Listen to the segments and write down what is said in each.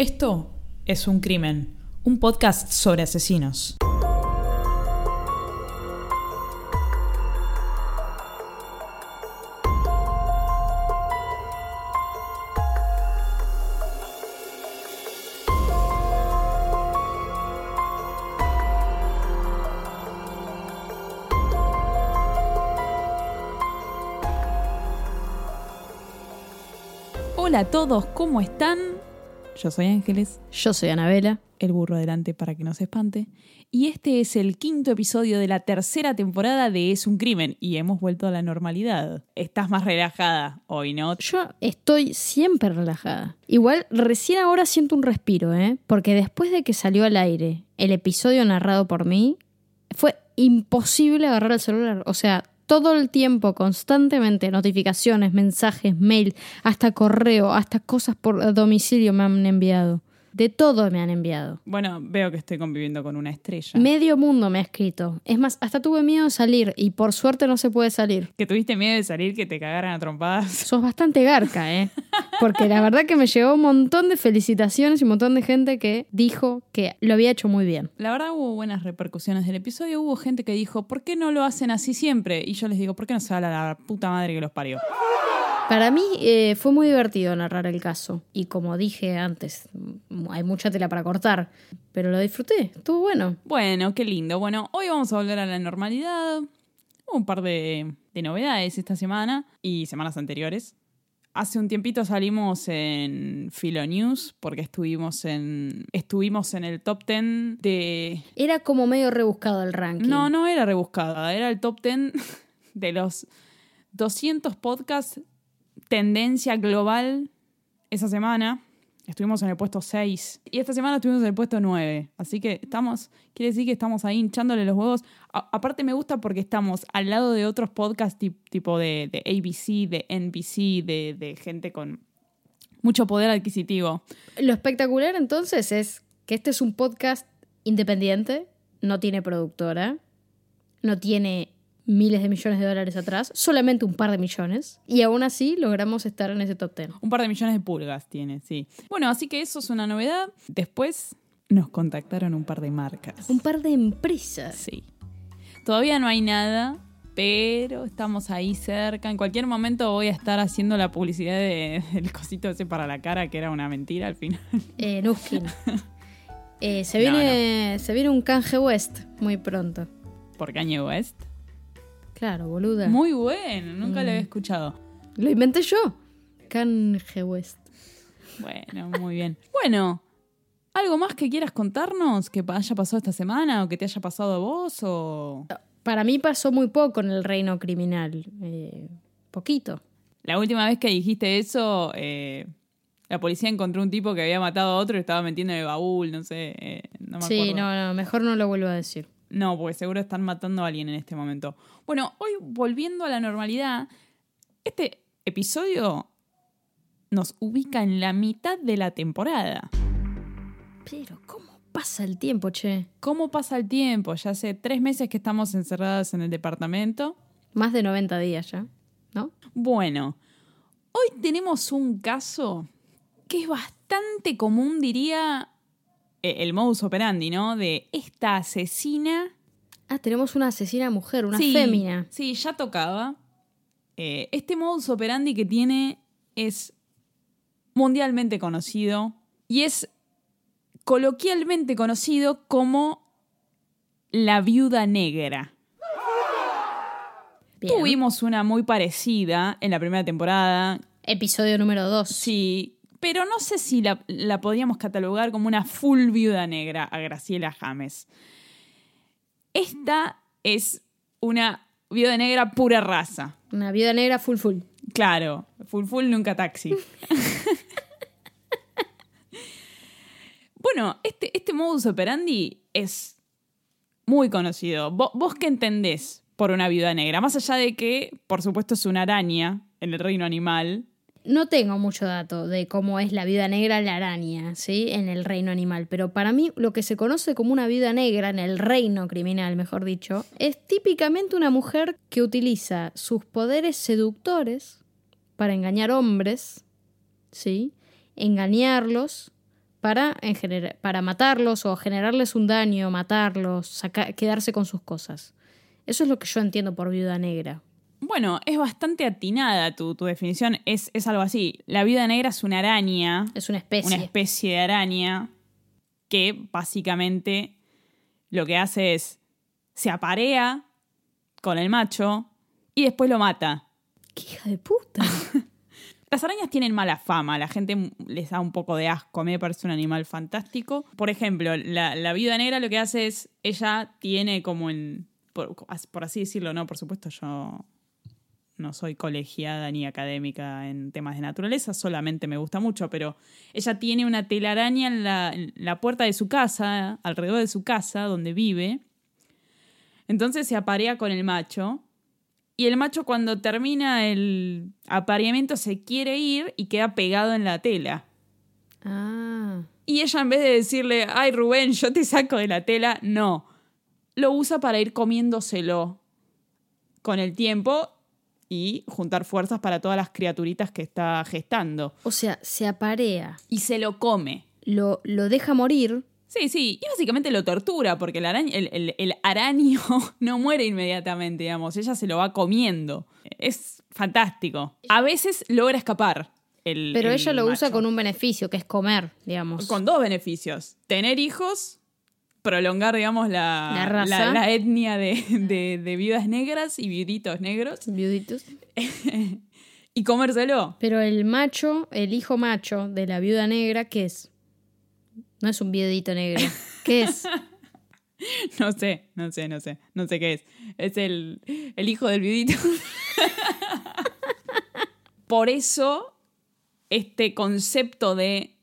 Esto es Un Crimen, un podcast sobre asesinos. Hola a todos, ¿cómo están? Yo soy Ángeles, Yo soy Anabela. el burro adelante para que no se espante, y este es el quinto episodio de la tercera temporada de Es un Crimen, y hemos vuelto a la normalidad. Estás más relajada hoy, ¿no? Yo estoy siempre relajada. Igual recién ahora siento un respiro, ¿eh? Porque después de que salió al aire el episodio narrado por mí, fue imposible agarrar el celular. O sea, todo el tiempo, constantemente, notificaciones, mensajes, mail, hasta correo, hasta cosas por domicilio me han enviado. De todo me han enviado. Bueno, veo que estoy conviviendo con una estrella. Medio mundo me ha escrito. Es más, hasta tuve miedo de salir y por suerte no se puede salir. Que tuviste miedo de salir, que te cagaran a trompadas. Sos bastante garca, ¿eh? Porque la verdad que me llegó un montón de felicitaciones y un montón de gente que dijo que lo había hecho muy bien. La verdad hubo buenas repercusiones del episodio. Hubo gente que dijo, ¿por qué no lo hacen así siempre? Y yo les digo, ¿por qué no se habla la puta madre que los parió? Para mí eh, fue muy divertido narrar el caso. Y como dije antes, hay mucha tela para cortar. Pero lo disfruté, estuvo bueno. Bueno, qué lindo. Bueno, hoy vamos a volver a la normalidad. Hubo un par de, de novedades esta semana y semanas anteriores. Hace un tiempito salimos en Philo News porque estuvimos en, estuvimos en el top 10 de... Era como medio rebuscado el ranking. No, no era rebuscada, era el top 10 de los 200 podcasts tendencia global esa semana. Estuvimos en el puesto 6 y esta semana estuvimos en el puesto 9. Así que estamos, quiere decir que estamos ahí hinchándole los huevos. Aparte me gusta porque estamos al lado de otros podcasts tip- tipo de, ABC, de NBC, de gente con mucho poder adquisitivo. Lo espectacular entonces es que este es un podcast independiente, no tiene productora, no tiene miles de millones de dólares atrás, solamente un par de millones, y aún así logramos estar en ese top 10. Un par de millones de pulgas tiene, sí. Bueno, así que eso es una novedad. Después nos contactaron un par de marcas. Un par de empresas. Sí. Todavía no hay nada, pero estamos ahí cerca. En cualquier momento voy a estar haciendo la publicidad de- del cosito ese para la cara, que era una mentira al final. Eh, Nuskin. Eh, se, No, viene, se viene un canje West muy pronto. Por Kanye West. Claro, boluda. Muy bueno, nunca lo había escuchado. Lo inventé yo. Canje West. Bueno, muy bien. Bueno, ¿algo más que quieras contarnos que haya pasado esta semana o que te haya pasado a vos o...? Para mí pasó muy poco en el reino criminal. eh, poquito. La última vez que dijiste eso, eh, la policía encontró un tipo que había matado a otro y estaba metiendo en el baúl, no sé, eh, no me Sí, acuerdo. no, no, mejor no lo vuelvo a decir. No, porque seguro están matando a alguien en este momento. Bueno, hoy volviendo a la normalidad, este episodio nos ubica en la mitad de la temporada. Pero, ¿cómo pasa el tiempo, che? ¿Cómo pasa el tiempo? Ya hace tres meses que estamos encerradas en el departamento. Más de 90 días ya, ¿no? Bueno, hoy tenemos un caso que es bastante común, diría, el modus operandi, ¿no? De esta asesina Ah, tenemos una asesina mujer, una Sí, fémina. Sí, ya tocaba. Eh, este modus operandi que tiene es mundialmente conocido y es coloquialmente conocido como la viuda negra. Bien. Tuvimos una muy parecida en la primera temporada, Episodio número 2. sí, pero no sé si la, la podríamos catalogar como una full viuda negra a Graciela James. Esta es una viuda negra pura raza. Una viuda negra full full. Claro, full full nunca taxi. bueno, este, este modus operandi es muy conocido. Vo- ¿Vos, qué entendés por una viuda negra? Más allá de que, por supuesto, es una araña en el reino animal. No tengo mucho dato de cómo es la viuda negra la araña, ¿sí? En el reino animal. Pero para mí, lo que se conoce como una viuda negra en el reino criminal, mejor dicho, es típicamente una mujer que utiliza sus poderes seductores para engañar hombres, ¿sí? Engañarlos para, en para matarlos o generarles un daño, matarlos, quedarse con sus cosas. Eso es lo que yo entiendo por viuda negra. Bueno, es bastante atinada tu, tu definición. Es, es algo así. La viuda negra es una araña, Es una especie. una especie de araña que básicamente lo que hace es se aparea con el macho y después lo mata. ¡Qué hija de puta! Las arañas tienen mala fama, la gente les da un poco de asco, a mí me parece un animal fantástico. Por ejemplo, la, la viuda negra lo que hace es, ella tiene como en, por, por así decirlo, no, por supuesto yo no soy colegiada ni académica en temas de naturaleza, solamente me gusta mucho, pero ella tiene una telaraña en la, en la puerta de su casa, alrededor de su casa, donde vive. Entonces se aparea con el macho. Y el macho cuando termina el apareamiento se quiere ir y queda pegado en la tela. ah. Y ella en vez de decirle, ay Rubén, yo te saco de la tela, no. Lo usa para ir comiéndoselo con el tiempo y juntar fuerzas para todas las criaturitas que está gestando. O sea, se aparea, Y se lo come. lo, lo deja morir. Sí, sí, y básicamente lo tortura porque el, araña, el, el- el araño no muere inmediatamente, digamos, ella se lo va comiendo. Es fantástico. A veces logra escapar. El, Pero el ella lo usa con un beneficio, que es comer, digamos. Con dos beneficios. Tener hijos, prolongar, digamos, la, La raza. la- la etnia de, de, de viudas negras y viuditos negros Viuditos. y comérselo. Pero el macho, el hijo macho de la viuda negra, ¿qué es? No es un viudito negro. ¿Qué es? No sé, no sé, no sé, no sé qué es. Es el, el hijo del viudito. Por eso, este concepto de,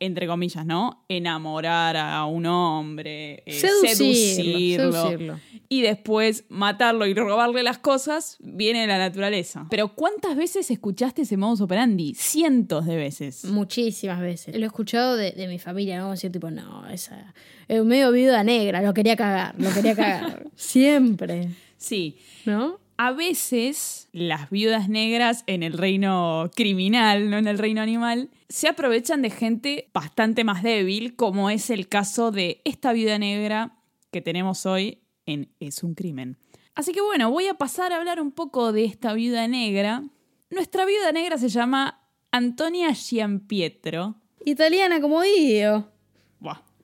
entre comillas, ¿no? Enamorar a un hombre, eh, Seducirlo, seducirlo, seducirlo. y después matarlo y robarle las cosas, viene de la naturaleza. Pero ¿cuántas veces escuchaste ese modus operandi? Cientos de veces. Muchísimas veces. Lo he escuchado de, de mi familia, ¿no? Decir tipo, no, esa. Es medio viuda negra, lo quería cagar, lo quería cagar. Siempre. Sí. ¿No? A veces las viudas negras en el reino criminal, no en el reino animal, se aprovechan de gente bastante más débil, como es el caso de esta viuda negra que tenemos hoy en Es un crimen. Así que bueno, voy a pasar a hablar un poco de esta viuda negra. Nuestra viuda negra se llama Antonia Giampietro. Italiana como Dio.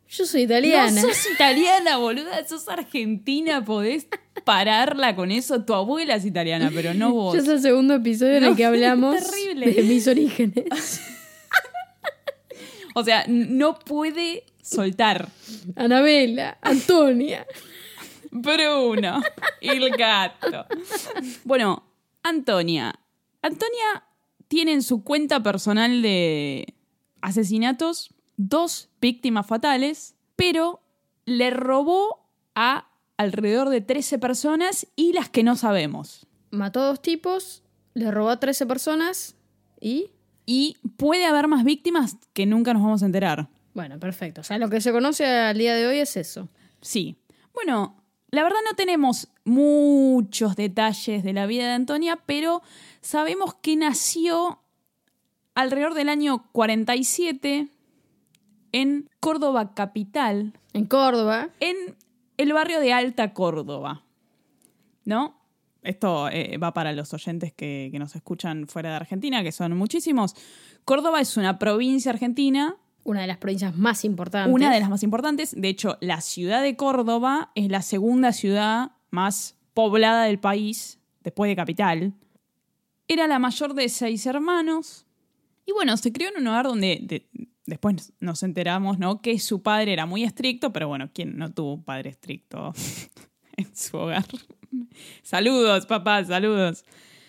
Yo soy italiana. No sos italiana, boluda, sos argentina, podés pararla con eso. Tu abuela es italiana, pero no vos. Yo es el segundo episodio en el que hablamos terrible. de mis orígenes. O sea, no puede soltar. Anabela, Antonia. Bruno, el gato. Bueno, Antonia. Antonia tiene en su cuenta personal de asesinatos dos víctimas fatales, pero le robó a alrededor de 13 personas y las que no sabemos. Mató a dos tipos, le robó a 13 personas y. Y puede haber más víctimas que nunca nos vamos a enterar. Bueno, perfecto. O sea, lo que se conoce al día de hoy es eso. Sí. Bueno, la verdad no tenemos muchos detalles de la vida de Antonia, pero sabemos que nació alrededor del año 47 en Córdoba capital, En Córdoba. en el barrio de Alta Córdoba. ¿No? Esto eh, va para los oyentes que, que nos escuchan fuera de Argentina, que son muchísimos. Córdoba es una provincia argentina Una de las provincias más importantes. una de las más importantes. De hecho, la ciudad de Córdoba es la segunda ciudad más poblada del país, después de Capital. Era la mayor de seis hermanos. Y bueno, se crió en un hogar donde de- después nos enteramos, ¿no? Que su padre era muy estricto, pero bueno, ¿quién no tuvo un padre estricto en su hogar? saludos, papá, saludos.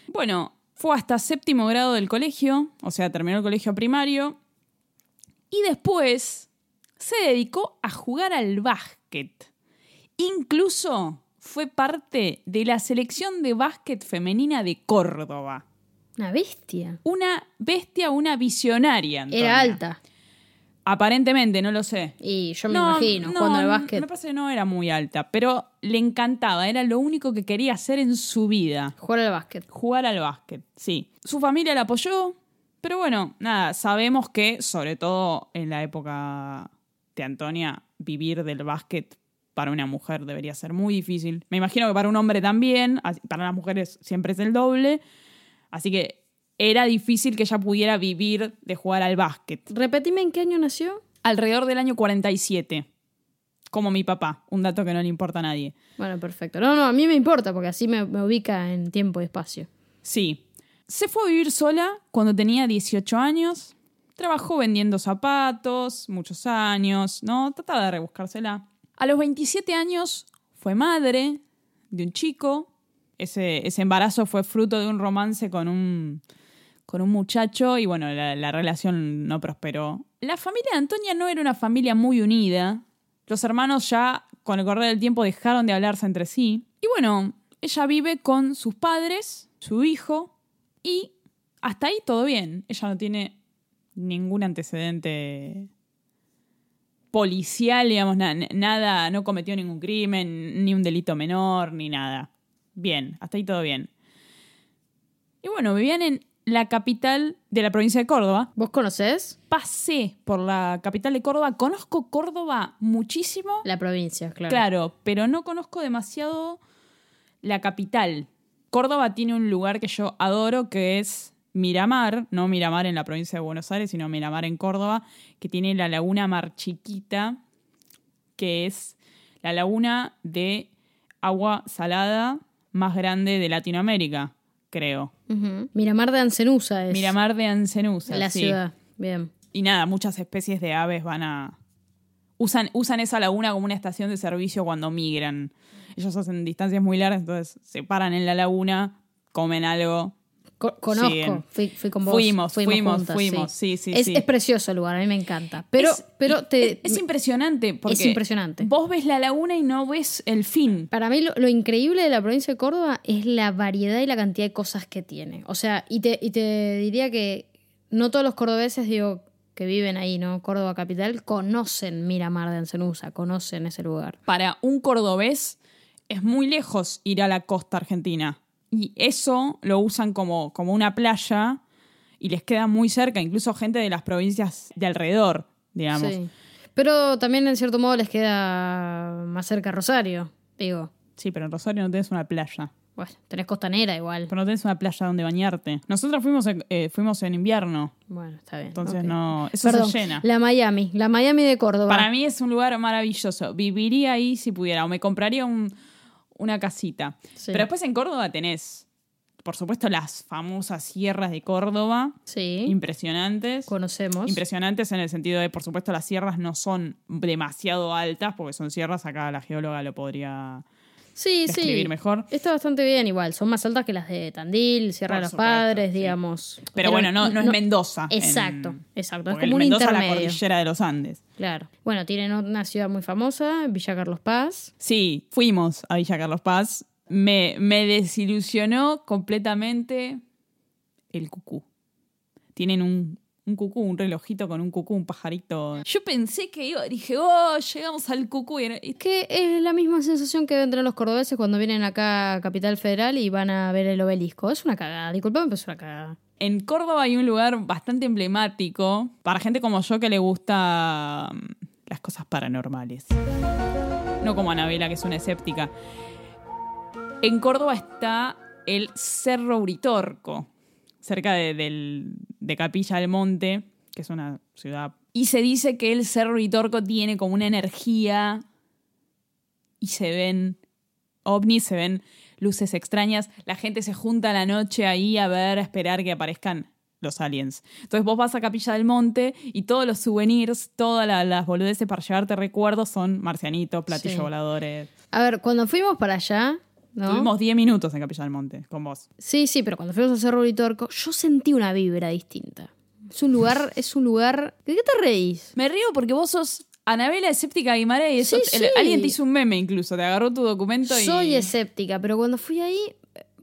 Bueno, fue hasta séptimo grado del colegio, o sea, terminó el colegio primario. Y después se dedicó a jugar al básquet. Incluso fue parte de la selección de básquet femenina de Córdoba. Una bestia. Una bestia, una visionaria. Antonia. Era alta. Aparentemente, no lo sé. Y yo me No, imagino, no, jugando al básquet. Me parece que no era muy alta, pero le encantaba. Era lo único que quería hacer en su vida. Jugar al básquet. Jugar al básquet, sí. Su familia la apoyó, Pero bueno, nada, sabemos que, sobre todo en la época de Antonia, vivir del básquet para una mujer debería ser muy difícil. Me imagino que para un hombre también, para las mujeres siempre es el doble. Así que era difícil que ella pudiera vivir de jugar al básquet. Repetime en qué año nació. Alrededor del año 47. Como mi papá, un dato que no le importa a nadie. Bueno, perfecto. No, no, a mí me importa porque así me, me ubica en tiempo y espacio. Sí. Se fue a vivir sola cuando tenía 18 años. Trabajó vendiendo zapatos muchos años, ¿no? Trataba de rebuscársela. A los 27 años fue madre de un chico. Ese, ese embarazo fue fruto de un romance con un, con un muchacho y bueno, la, la relación no prosperó. La familia de Antonia no era una familia muy unida. Los hermanos ya con el correr del tiempo dejaron de hablarse entre sí. Y bueno, ella vive con sus padres, su hijo y hasta ahí todo bien. Ella no tiene ningún antecedente policial, digamos, na- nada, no cometió ningún crimen, ni un delito menor, ni nada. Bien, hasta ahí todo bien. Y bueno, vivían en la capital de la provincia de Córdoba. ¿Vos conocés? Pasé por la capital de Córdoba, conozco Córdoba muchísimo, La provincia, claro. claro, pero no conozco demasiado la capital. Córdoba tiene un lugar que yo adoro que es Miramar, no Miramar en la provincia de Buenos Aires, sino Miramar en Córdoba, que tiene la laguna Mar Chiquita, que es la laguna de agua salada más grande de Latinoamérica, creo. Miramar de Ancenusa es Miramar de Ancenusa. la sí. ciudad. Bien. Y nada, muchas especies de aves van a. Usan, usan esa laguna como una estación de servicio cuando migran. Ellos hacen distancias muy largas, entonces se paran en la laguna, comen algo. Co- conozco, fui, fui con vos. Fuimos, fuimos, juntas, fuimos, sí, sí, es, sí. es precioso el lugar, a mí me encanta. Pero, Es- pero te, es, es impresionante porque Es impresionante. vos ves la laguna y no ves el fin. Para mí lo, lo increíble de la provincia de Córdoba es la variedad y la cantidad de cosas que tiene. O sea, y te, y te diría que no todos los cordobeses, digo, que viven ahí, ¿no? Córdoba capital, conocen Miramar de Ancenusa, conocen ese lugar. Para un cordobés es muy lejos ir a la costa argentina. Y eso lo usan como, como una playa y les queda muy cerca, incluso gente de las provincias de alrededor, digamos. Sí. Pero también en cierto modo les queda más cerca Rosario, digo. Sí, pero en Rosario no tenés una playa. Bueno, tenés costanera igual. Pero no tenés una playa donde bañarte. Nosotros fuimos en, eh, fuimos en invierno, Bueno, está bien. entonces no. Eso Perdón, se llena. la Miami, la Miami de Córdoba. Para mí es un lugar maravilloso. Viviría ahí si pudiera. O me compraría un- una casita. Sí. Pero después en Córdoba tenés, por supuesto, las famosas sierras de Córdoba. Sí, Impresionantes. conocemos. Impresionantes en el sentido de, por supuesto, las sierras no son demasiado altas, porque son sierras, acá la geóloga lo podría sí, describir sí. mejor. Está bastante bien igual. Son más altas que las de Tandil, Sierra Por de los supuesto, Padres, sí. digamos. Pero, bueno, no, no es Mendoza. en- Exacto, exacto. Es como un Mendoza es la intermedio. cordillera de los Andes. Claro. Bueno, tienen una ciudad muy famosa, Villa Carlos Paz. Sí, fuimos a Villa Carlos Paz. Me, me desilusionó completamente el cucú. Tienen un, un cucú, un relojito con un cucú, un pajarito. Yo pensé que iba, dije, oh, llegamos al cucú. y era- y- Que es la misma sensación que tener los cordobeses cuando vienen acá a Capital Federal y van a ver el obelisco. Es una cagada, disculpame, pero es una cagada. En Córdoba hay un lugar bastante emblemático para gente como yo que le gusta mm, las cosas paranormales. No como Anabela, que es una escéptica. En Córdoba está el Cerro Uritorco, cerca de, del- de Capilla del Monte, que es una ciudad. Y se dice que el Cerro Uritorco tiene como una energía y se ven ovnis, se ven luces extrañas. La gente se junta a la noche ahí a ver, a esperar que aparezcan los aliens. Entonces vos vas a Capilla del Monte y todos los souvenirs, todas la- las boludeces para llevarte recuerdos son marcianitos, platillos Sí. voladores. A ver, cuando fuimos para allá, ¿no? Tuvimos 10 minutos en Capilla del Monte con vos. Sí, sí, pero cuando fuimos a Cerro Uritorco, yo sentí una vibra distinta. Es un lugar, es un lugar. ¿De qué te reís? Me río porque vos sos Anabela escéptica Guimarães y eso, Sí, el- sí. alguien te hizo un meme incluso, te agarró tu documento y... Soy escéptica, pero cuando fui ahí,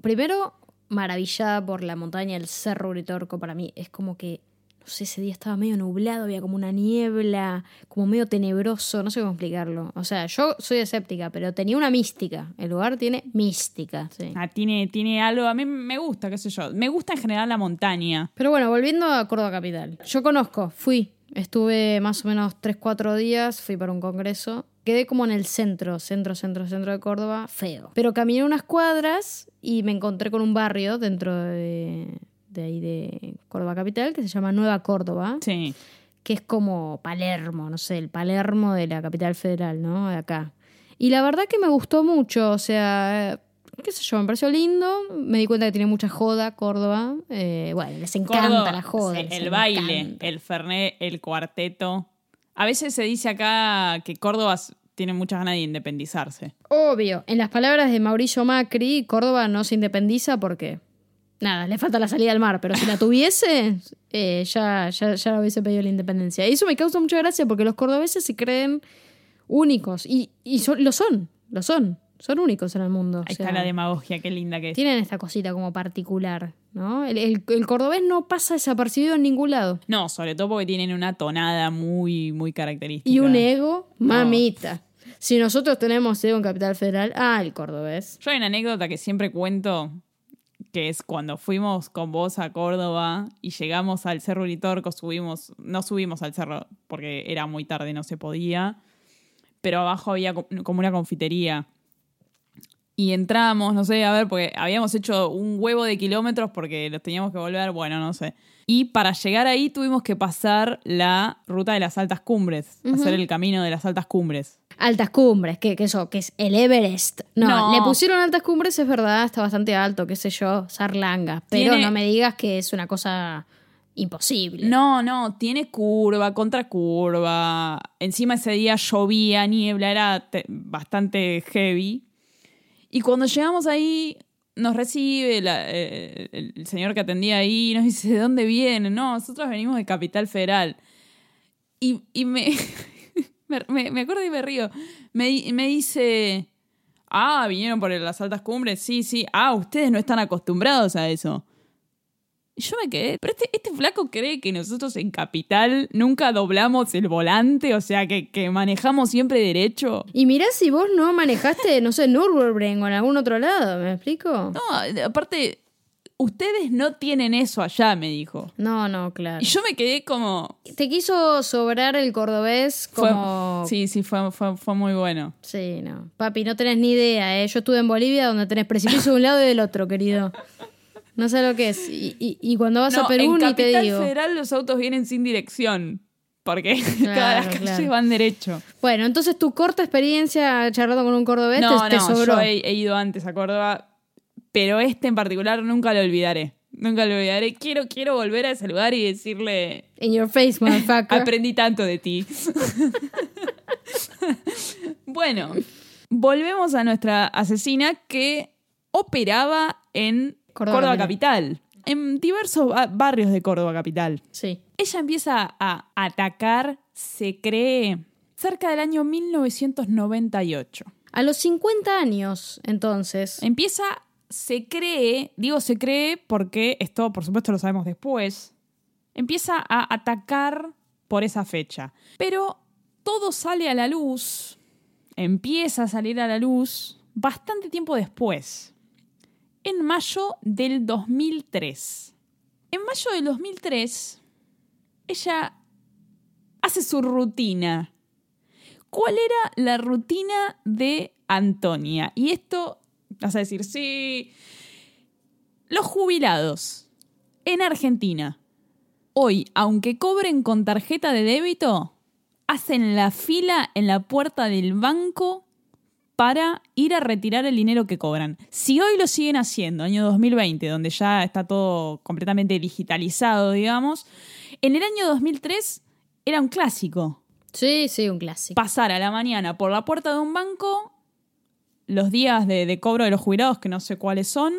primero maravillada por la montaña, el Cerro Uritorco, para mí es como que, no sé, ese día estaba medio nublado, había como una niebla, como medio tenebroso, no sé cómo explicarlo. O sea, yo soy escéptica, pero tenía una mística. El lugar tiene mística, sí. Ah, tiene, tiene algo, a mí me gusta, qué sé yo. Me gusta en general la montaña. Pero bueno, volviendo a Córdoba Capital. Yo conozco, fui, estuve más o menos 3-4 días, fui para un congreso. Quedé como en el centro, centro, centro, centro de Córdoba, feo. Pero caminé unas cuadras y me encontré con un barrio dentro de, de ahí de Córdoba Capital que se llama Nueva Córdoba, Sí. que es como Palermo, no sé, el Palermo de la capital federal, ¿no? De acá. Y la verdad que me gustó mucho, o sea, qué sé yo, me pareció lindo. Me di cuenta que tiene mucha joda Córdoba. Eh, bueno, les encanta Córdoba, la joda. sí, el baile, encanta. el fernet, el cuarteto. A veces se dice acá que Córdoba tiene muchas ganas de independizarse. Obvio, en las palabras de Mauricio Macri, Córdoba no se independiza porque, nada, le falta la salida al mar, pero si la tuviese, eh, ya, ya, ya hubiese pedido la independencia. Y eso me causa mucha gracia porque los cordobeses se creen únicos y, y son- lo son, lo son, son únicos en el mundo. o Ahí sea, está la demagogia, qué linda que es. Tienen esta cosita como particular, ¿no? El, el- el cordobés no pasa desapercibido en ningún lado. No, sobre todo porque tienen una tonada muy, muy característica. Y un ego, mamita. Si nosotros tenemos ego en Capital Federal, ah, el cordobés. Yo hay una anécdota que siempre cuento, que es cuando fuimos con vos a Córdoba y llegamos al Cerro Uritorco, subimos, no subimos al cerro porque era muy tarde, no se podía, pero abajo había co- como una confitería. Y entramos, no sé, a ver, porque habíamos hecho un huevo de kilómetros porque los teníamos que volver, bueno, no sé. Y para llegar ahí tuvimos que pasar la ruta de las altas cumbres, hacer el camino de las altas cumbres. Altas cumbres, que, que eso, que es el Everest. No, No. le pusieron altas cumbres, es verdad, está bastante alto, qué sé yo, Sarlanga. Pero Tiene- no me digas que es una cosa imposible. No, no, tiene curva, contracurva. Encima ese día llovía, niebla, era te- bastante heavy. Y cuando llegamos ahí, nos recibe la- eh, el, el señor que atendía ahí y nos dice, ¿de dónde vienen? No, nosotros venimos de Capital Federal. Y, y me, me, acuerdo y me río. Me, me dice, ah, vinieron por las altas cumbres, sí, sí. Ah, ustedes no están acostumbrados a eso. Y yo me quedé, pero este, este flaco cree que nosotros en Capital nunca doblamos el volante, o sea, que, que manejamos siempre derecho. Y mirá si vos no manejaste, no sé, Nürburgring o en algún otro lado, ¿me explico? No, aparte, ustedes no tienen eso allá, me dijo. No, no, claro. Y yo me quedé como... Te quiso sobrar el cordobés fue- como... sí, sí, fue, fue, fue muy bueno. Sí, no. Papi, no tenés ni idea, ¿eh? Yo estuve en Bolivia donde tenés precipicio de un lado y del otro, querido. No sé lo que es. Y, y- y cuando vas No, a Perú en ni te Capital digo. Federal los autos vienen sin dirección, porque todas las calles claro. van derecho. Bueno, entonces tu corta experiencia charlando con un cordobés No, te, te no, sobró. yo he, he ido antes a Córdoba, pero este en particular nunca lo olvidaré. Nunca lo olvidaré. Quiero, quiero volver a ese lugar y decirle, In your face, motherfucker. aprendí tanto de ti. bueno, volvemos a nuestra asesina que operaba en Córdoba Córdoba, Capital. En diversos ba- barrios de Córdoba Capital. sí. Ella empieza a atacar, se cree, cerca del año 1998. A los 50 años, entonces. Empieza, se cree, digo se cree porque esto por supuesto lo sabemos después, empieza a atacar por esa fecha. Pero todo sale a la luz, empieza a salir a la luz bastante tiempo después, en mayo del 2003. En mayo del 2003, ella hace su rutina. ¿Cuál era la rutina de Antonia? Y esto, vas a decir, sí, los jubilados en Argentina, hoy, aunque cobren con tarjeta de débito, hacen la fila en la puerta del banco para ir a retirar el dinero que cobran. Si hoy lo siguen haciendo, año 2020, donde ya está todo completamente digitalizado, digamos, en el año 2003 era un clásico Sí, sí, un clásico. pasar a la mañana por la puerta de un banco, los días de, de cobro de los jubilados, que no sé cuáles son,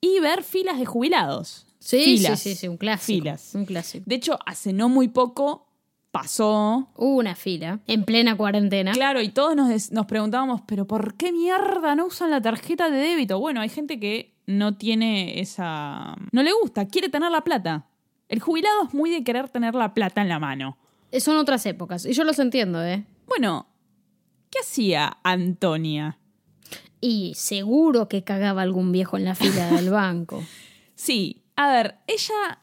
y ver filas de jubilados. Sí, Filas. sí, sí, sí, un clásico. Filas. Un clásico. De hecho, hace no muy poco pasó. Hubo una fila en plena cuarentena. Claro, y todos nos, nos preguntábamos, pero ¿por qué mierda no usan la tarjeta de débito? Bueno, hay gente que no tiene esa... No le gusta, quiere tener la plata. El jubilado es muy de querer tener la plata en la mano. Son otras épocas. Y yo los entiendo, ¿eh? Bueno, ¿qué hacía Antonia? Y seguro que cagaba algún viejo en la fila del banco. Sí, a ver, ella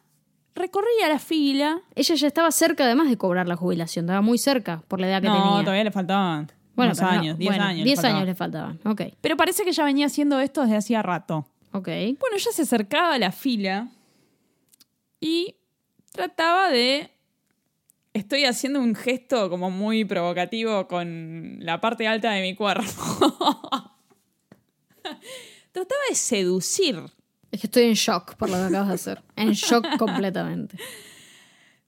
recorría la fila. Ella ya estaba cerca además de cobrar la jubilación. Estaba muy cerca por la edad que no, tenía. todavía le faltaban Bueno, unos no, años, 10 bueno, años. le 10 faltaban. años le faltaban. Ok. Pero parece que ya venía haciendo esto desde hacía rato. Ok. Bueno, ella se acercaba a la fila y trataba de... Estoy haciendo un gesto como muy provocativo con la parte alta de mi cuerpo. trataba de seducir. Es que estoy en shock por lo que acabas de hacer. En shock completamente.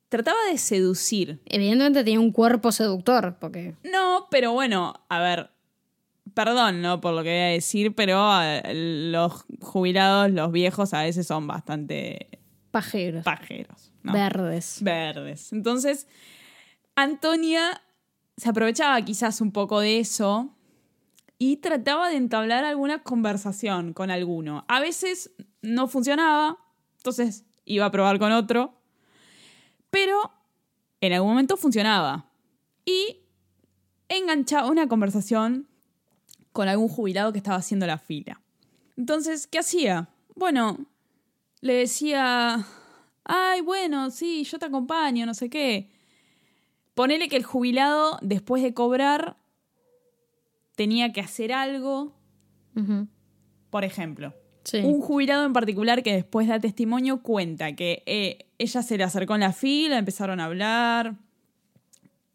Trataba de seducir. Evidentemente tenía un cuerpo seductor, porque. No, pero bueno, a ver, perdón, ¿no? Por lo que voy a decir, pero eh, los jubilados, los viejos, a veces son bastante Pajeros. pajeros. ¿no? Verdes. Verdes. Entonces, Antonia se aprovechaba quizás un poco de eso y trataba de entablar alguna conversación con alguno. A veces no funcionaba, entonces iba a probar con otro, pero en algún momento funcionaba. Y enganchaba una conversación con algún jubilado que estaba haciendo la fila. Entonces, ¿qué hacía? Bueno, le decía, ay, bueno, sí, yo te acompaño, no sé qué. Ponele que el jubilado, después de cobrar, tenía que hacer algo. Por ejemplo, Sí. un jubilado en particular que después da testimonio cuenta que eh, ella se le acercó en la fila, empezaron a hablar.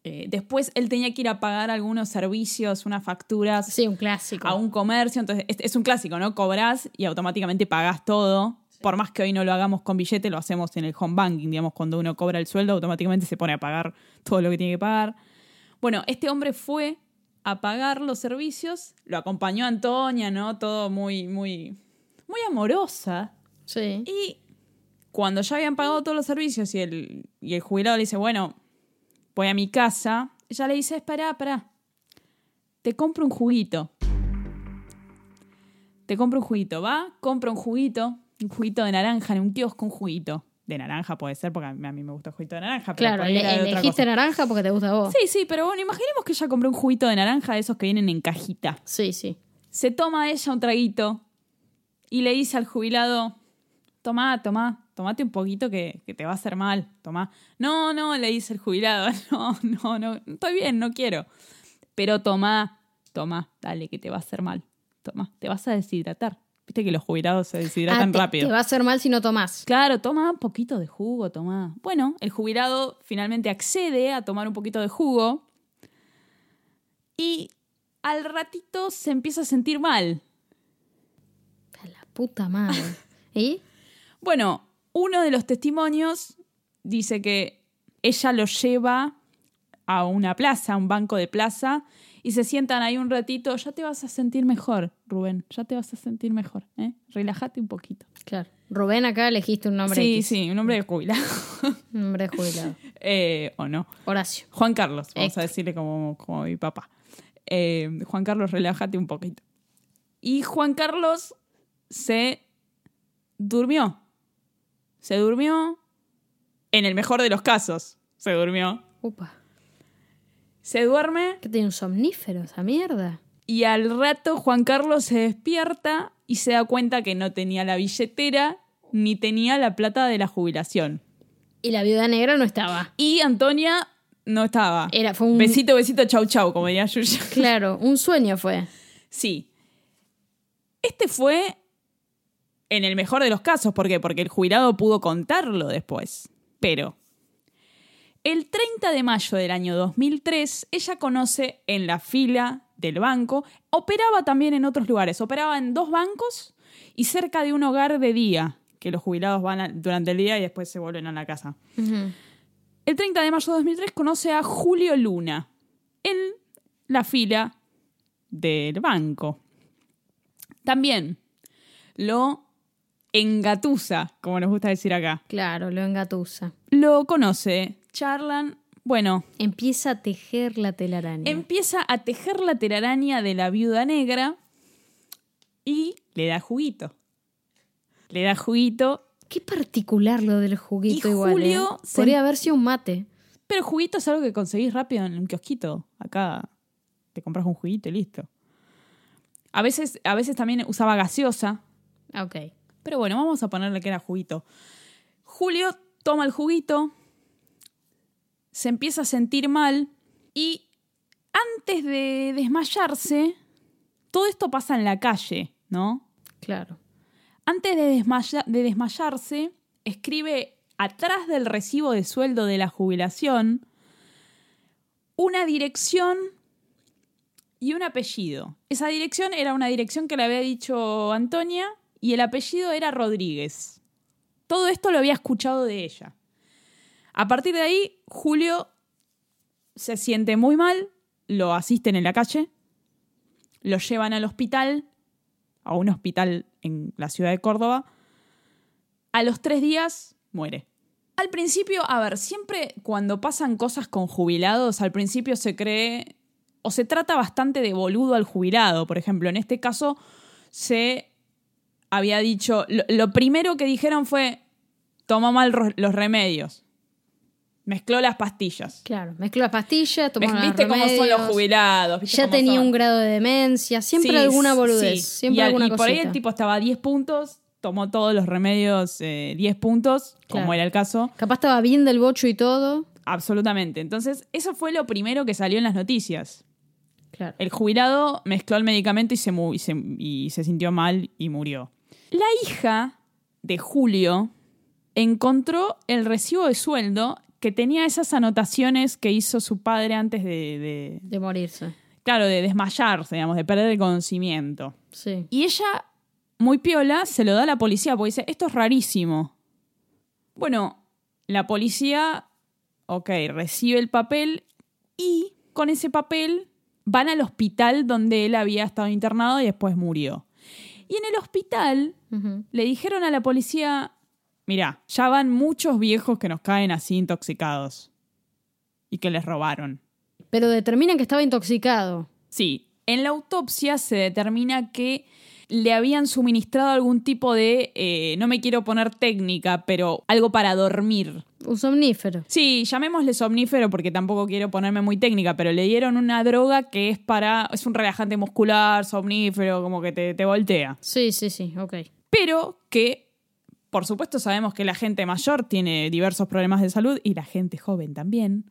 Eh, después él tenía que ir a pagar algunos servicios, unas facturas Sí, un clásico. a un comercio. Entonces, es, es un clásico, ¿no? Cobrás y automáticamente pagás todo. Por más que hoy no lo hagamos con billete, lo hacemos en el home banking. Digamos, cuando uno cobra el sueldo, automáticamente se pone a pagar todo lo que tiene que pagar. Bueno, este hombre fue a pagar los servicios, lo acompañó Antonia, ¿no? Todo muy, muy, muy amorosa. Sí. Y cuando ya habían pagado todos los servicios y el, y el jubilado le dice, bueno, voy a mi casa, ella le dice, espera, espera, te compro un juguito. Te compro un juguito, va, compra un juguito, un juguito de naranja en un kiosco, un juguito. De naranja puede ser, porque a mí, a mí me gusta el juguito de naranja. pero Claro, le, elegiste naranja porque te gusta a vos. Sí, sí, pero bueno, imaginemos que ella compró un juguito de naranja de esos que vienen en cajita. Sí, sí. Se toma ella un traguito y le dice al jubilado, tomá, tomá, tomate un poquito que, que te va a hacer mal, tomá. No, no, le dice el jubilado, no, no, no, estoy bien, no quiero. Pero tomá, tomá, dale, que te va a hacer mal, tomá, te vas a deshidratar. Viste que los jubilados se deshidratan Ah, te, rápido. te va a hacer mal si no tomás. Claro, toma un poquito de jugo, toma. Bueno, el jubilado finalmente accede a tomar un poquito de jugo y al ratito se empieza a sentir mal. A la puta madre. ¿Y? Bueno, uno de los testimonios dice que ella lo lleva a una plaza, a un banco de plaza, y se sientan ahí un ratito. Ya te vas a sentir mejor, Rubén. Ya te vas a sentir mejor. ¿eh? Relájate un poquito. Claro. Rubén, acá elegiste un nombre sí, X. sí, un hombre de jubilado. Un nombre jubilado. Eh, o no. Horacio. Juan Carlos, vamos Héctor. a decirle como, como mi papá. Eh, Juan Carlos, relájate un poquito. Y Juan Carlos se durmió. Se durmió. En el mejor de los casos, se durmió. Upa. Se duerme ¿Qué tiene un somnífero esa mierda? y al rato Juan Carlos se despierta y se da cuenta que no tenía la billetera ni tenía la plata de la jubilación. Y la viuda negra no estaba. Y Antonia no estaba. Era, fue un. Besito, besito, chau, chau, como diría Yuya. Claro, un sueño fue. Sí. Este fue en el mejor de los casos. ¿Por qué? Porque el jubilado pudo contarlo después. Pero el 30 de mayo del año 2003, ella conoce en la fila del banco, operaba también en otros lugares, operaba en dos bancos y cerca de un hogar de día, que los jubilados van a- durante el día y después se vuelven a la casa. El 30 de mayo de 2003 conoce a Julio Luna en la fila del banco. También lo engatusa, como nos gusta decir acá. Claro, lo engatusa. Lo conoce, charlan. Bueno, Empieza a tejer la telaraña. empieza a tejer la telaraña de la viuda negra y le da juguito. Le da juguito Qué particular lo del juguito Y igual. Julio ¿eh? se- Podría haber sido un mate. Pero juguito es algo que conseguís rápido en un kiosquito. Acá te compras un juguito y listo. A veces, a veces también usaba gaseosa. Ok. Pero bueno, vamos a ponerle que era juguito. Julio toma el juguito, se empieza a sentir mal y antes de desmayarse, todo esto pasa en la calle, ¿no? Claro. Antes de, desmaya- de desmayarse, escribe atrás del recibo de sueldo de la jubilación una dirección y un apellido. Esa dirección era una dirección que le había dicho Antonia y el apellido era Rodríguez. Todo esto lo había escuchado de ella. A partir de ahí, Julio se siente muy mal, lo asisten en la calle, lo llevan al hospital, a un hospital en la ciudad de Córdoba. A los tres días muere. Al principio, a ver, siempre cuando pasan cosas con jubilados, al principio se cree o se trata bastante de boludo al jubilado. Por ejemplo, en este caso se había dicho, lo, lo primero que dijeron fue, tomó mal los remedios, mezcló las pastillas. Claro. Mezcló las pastillas, tomó los ¿Viste cómo son los jubilados? ¿Viste Ya tenía son? un grado de demencia. Siempre Sí, alguna boludez. sí. Siempre y, al- alguna y por ahí el tipo estaba a 10 puntos, tomó todos los remedios eh, 10 puntos, como era el caso. Capaz estaba bien del bocho y todo. Absolutamente. Entonces, eso fue lo primero que salió en las noticias. Claro. El jubilado mezcló el medicamento y se, y se, y se sintió mal y murió. La hija de Julio encontró el recibo de sueldo que tenía esas anotaciones que hizo su padre antes de, de- De morirse. claro, de desmayarse, digamos, de perder el conocimiento. Sí. Y ella, muy piola, se lo da a la policía porque dice, esto es rarísimo. Bueno, la policía, ok, recibe el papel y con ese papel van al hospital donde él había estado internado y después murió. Y en el hospital le dijeron a la policía, mira, ya van muchos viejos que nos caen así intoxicados y que les robaron. Pero determinan que estaba intoxicado. Sí, en la autopsia se determina que le habían suministrado algún tipo de, eh, no me quiero poner técnica, pero algo para dormir. Un somnífero. Sí, llamémosle somnífero porque tampoco quiero ponerme muy técnica, pero le dieron una droga que es para, es un relajante muscular, somnífero, como que te, te voltea. Sí, sí, sí. Ok. Pero que, por supuesto, sabemos que la gente mayor tiene diversos problemas de salud y la gente joven también.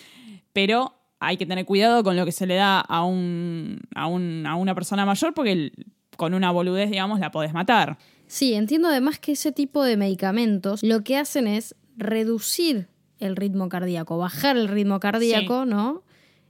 Pero hay que tener cuidado con lo que se le da a, un, a, un- a una persona mayor porque el- con una boludez, digamos, la podés matar. Sí, entiendo además que ese tipo de medicamentos lo que hacen es reducir el ritmo cardíaco, bajar el ritmo cardíaco, ¿no?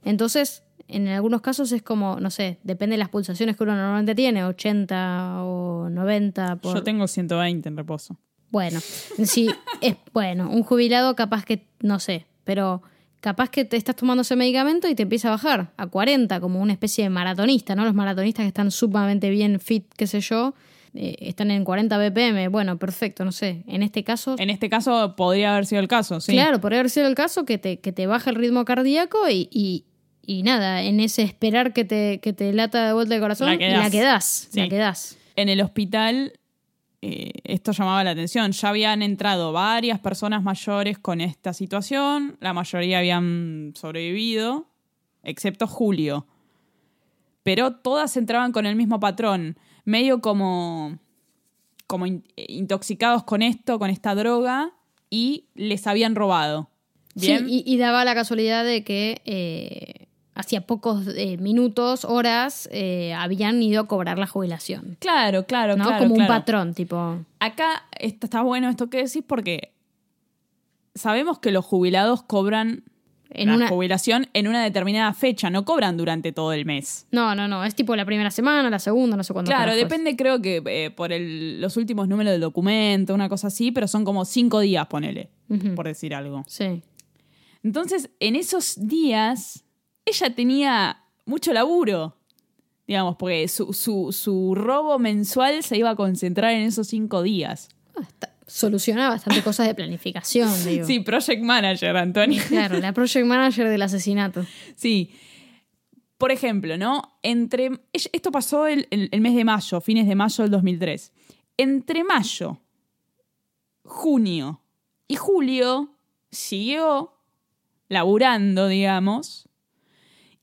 Entonces, en algunos casos es como, no sé, depende de las pulsaciones que uno normalmente tiene, 80 o 90 por... Yo tengo 120 en reposo. Bueno, sí, es bueno, un jubilado capaz que, no sé, pero capaz que te estás tomando ese medicamento y te empieza a bajar a 40, como una especie de maratonista, ¿no? Los maratonistas que están sumamente bien fit, qué sé yo, eh, están en 40 BPM, bueno, perfecto, no sé. En este caso, En este caso podría haber sido el caso, sí. claro, podría haber sido el caso que te, que te baja el ritmo cardíaco y, y, y nada, en ese esperar que te, que te lata de vuelta el corazón, La quedás. la quedás, Sí. la quedás. En el hospital, eh, esto llamaba la atención. Ya habían entrado varias personas mayores con esta situación. La mayoría habían sobrevivido, excepto Julio. Pero todas entraban con el mismo patrón, medio como, como in- intoxicados con esto, con esta droga, y les habían robado. Bien. Sí, y, y daba la casualidad de que eh, hacía pocos eh, minutos, horas, eh, habían ido a cobrar la jubilación. claro, claro, ¿No? claro. Como un patrón, tipo. Acá está, bueno esto que decís porque sabemos que los jubilados cobran En la una... jubilación en una determinada fecha, no cobran durante todo el mes. No, no, no. Es tipo la primera semana, la segunda, no sé cuándo. Claro, depende creo que eh, por el- los últimos números del documento, una cosa así, pero son como cinco días, ponele, por decir algo. Sí. Entonces, en esos días, ella tenía mucho laburo, digamos, porque su, su, su robo mensual se iba a concentrar en esos cinco días. Ah, está- Soluciona bastante cosas de planificación, digo. Sí, Project Manager, Antonio. Claro, la project manager del asesinato. Sí. Por ejemplo, ¿no? Entre. Esto pasó el, el- el mes de mayo, fines de mayo del 2003. Entre mayo, junio. Y Julio siguió laburando, digamos.